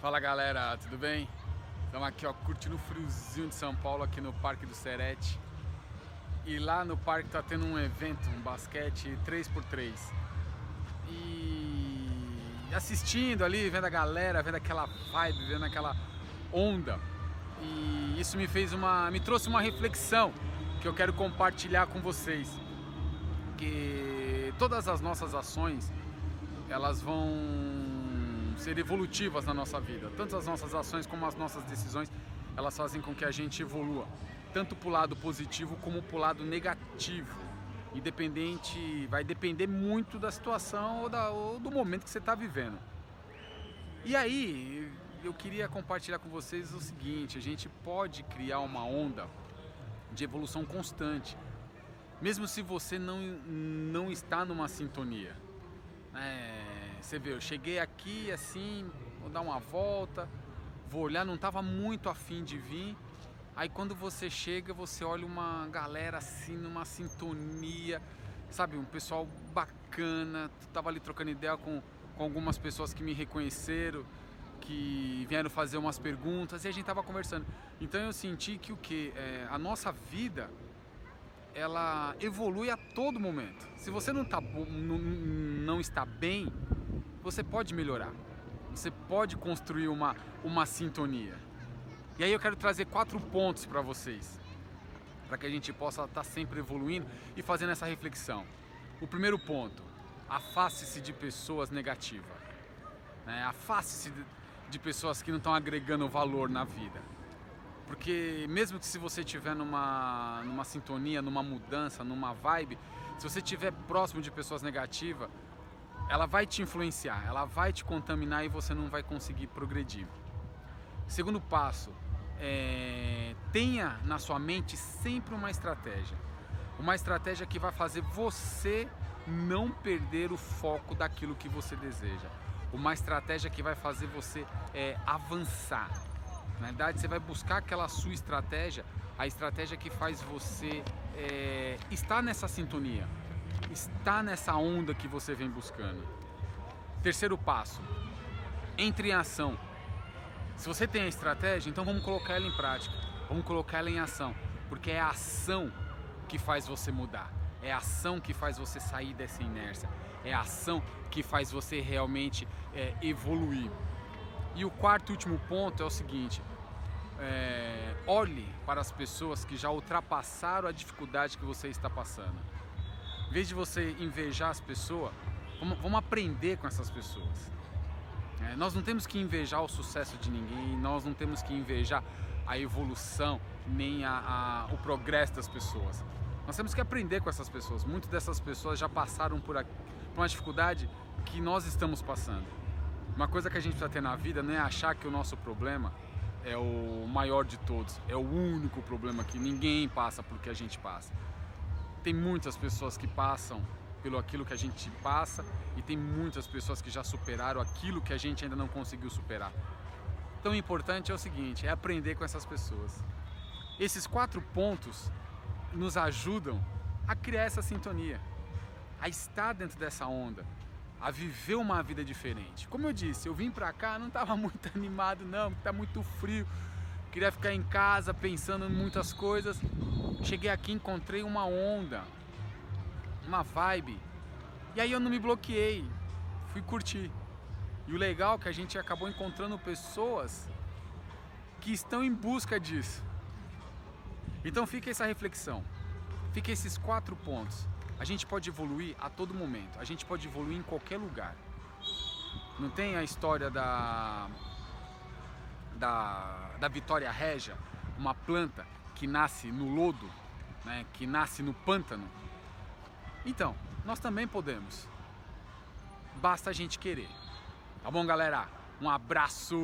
Fala galera, tudo bem? Estamos aqui ó, curtindo o friozinho de São Paulo aqui no Parque do Serete. E lá no parque tá tendo um evento, um basquete 3x3. E assistindo ali, vendo a galera, vendo aquela vibe, vendo aquela onda. E isso me fez uma. me trouxe uma reflexão que eu quero compartilhar com vocês. Que todas as nossas ações elas vão ser evolutivas na nossa vida. Tanto as nossas ações como as nossas decisões, elas fazem com que a gente evolua, tanto para o lado positivo como para o lado negativo. Independente, vai depender muito da situação ou, da, ou do momento que você está vivendo. E aí, eu queria compartilhar com vocês o seguinte: a gente pode criar uma onda de evolução constante, mesmo se você não, não está numa sintonia. É, você vê, eu cheguei aqui assim, vou dar uma volta, vou olhar, não estava muito afim de vir. Aí quando você chega, você olha uma galera assim, numa sintonia, sabe, um pessoal bacana. Tava ali trocando ideia com, com algumas pessoas que me reconheceram, que vieram fazer umas perguntas e a gente tava conversando. Então eu senti que o que? É, a nossa vida ela evolui a todo momento. Se você não, tá, não, não está bem, você pode melhorar. Você pode construir uma, uma sintonia. E aí eu quero trazer quatro pontos para vocês, para que a gente possa estar tá sempre evoluindo e fazendo essa reflexão. O primeiro ponto, afaste-se de pessoas negativas. Né? Afaste-se de, pessoas que não estão agregando valor na vida. Porque mesmo que se você estiver numa, numa sintonia, numa mudança, numa vibe, se você estiver próximo de pessoas negativas, ela vai te influenciar, ela vai te contaminar e você não vai conseguir progredir. Segundo passo, é, tenha na sua mente sempre uma estratégia. Uma estratégia que vai fazer você não perder o foco daquilo que você deseja. Uma estratégia que vai fazer você é, avançar, na verdade, você vai buscar aquela sua estratégia, a estratégia que faz você é, estar nessa sintonia, estar nessa onda que você vem buscando. Terceiro passo, entre em ação. Se você tem a estratégia, então vamos colocar ela em prática, vamos colocar ela em ação, porque é a ação que faz você mudar, é a ação que faz você sair dessa inércia, é a ação que faz você realmente é, evoluir. E o quarto e último ponto é o seguinte: é, olhe para as pessoas que já ultrapassaram a dificuldade que você está passando. Em vez de você invejar as pessoas, vamos, vamos aprender com essas pessoas. É, nós não temos que invejar o sucesso de ninguém, nós não temos que invejar a evolução nem a, a, o progresso das pessoas. Nós temos que aprender com essas pessoas. Muitas dessas pessoas já passaram por, por uma dificuldade que nós estamos passando. Uma coisa que a gente precisa ter na vida não é achar que o nosso problema é o maior de todos, é o único problema que ninguém passa por que a gente passa. Tem muitas pessoas que passam pelo aquilo que a gente passa e tem muitas pessoas que já superaram aquilo que a gente ainda não conseguiu superar. Então o importante é o seguinte, é aprender com essas pessoas. Esses quatro pontos nos ajudam a criar essa sintonia, a estar dentro dessa onda, a viver uma vida diferente. Como eu disse, eu vim pra cá, não estava muito animado não, porque tá muito frio. Queria ficar em casa pensando em muitas coisas. Cheguei aqui, encontrei uma onda, uma vibe. E aí eu não me bloqueei, fui curtir. E o legal é que a gente acabou encontrando pessoas que estão em busca disso. Então fica essa reflexão. Fica esses quatro pontos. A gente pode evoluir a todo momento, a gente pode evoluir em qualquer lugar. Não tem a história da, da, da Vitória Régia, uma planta que nasce no lodo, né, que nasce no pântano? Então, nós também podemos. Basta a gente querer. Tá bom, galera? Um abraço!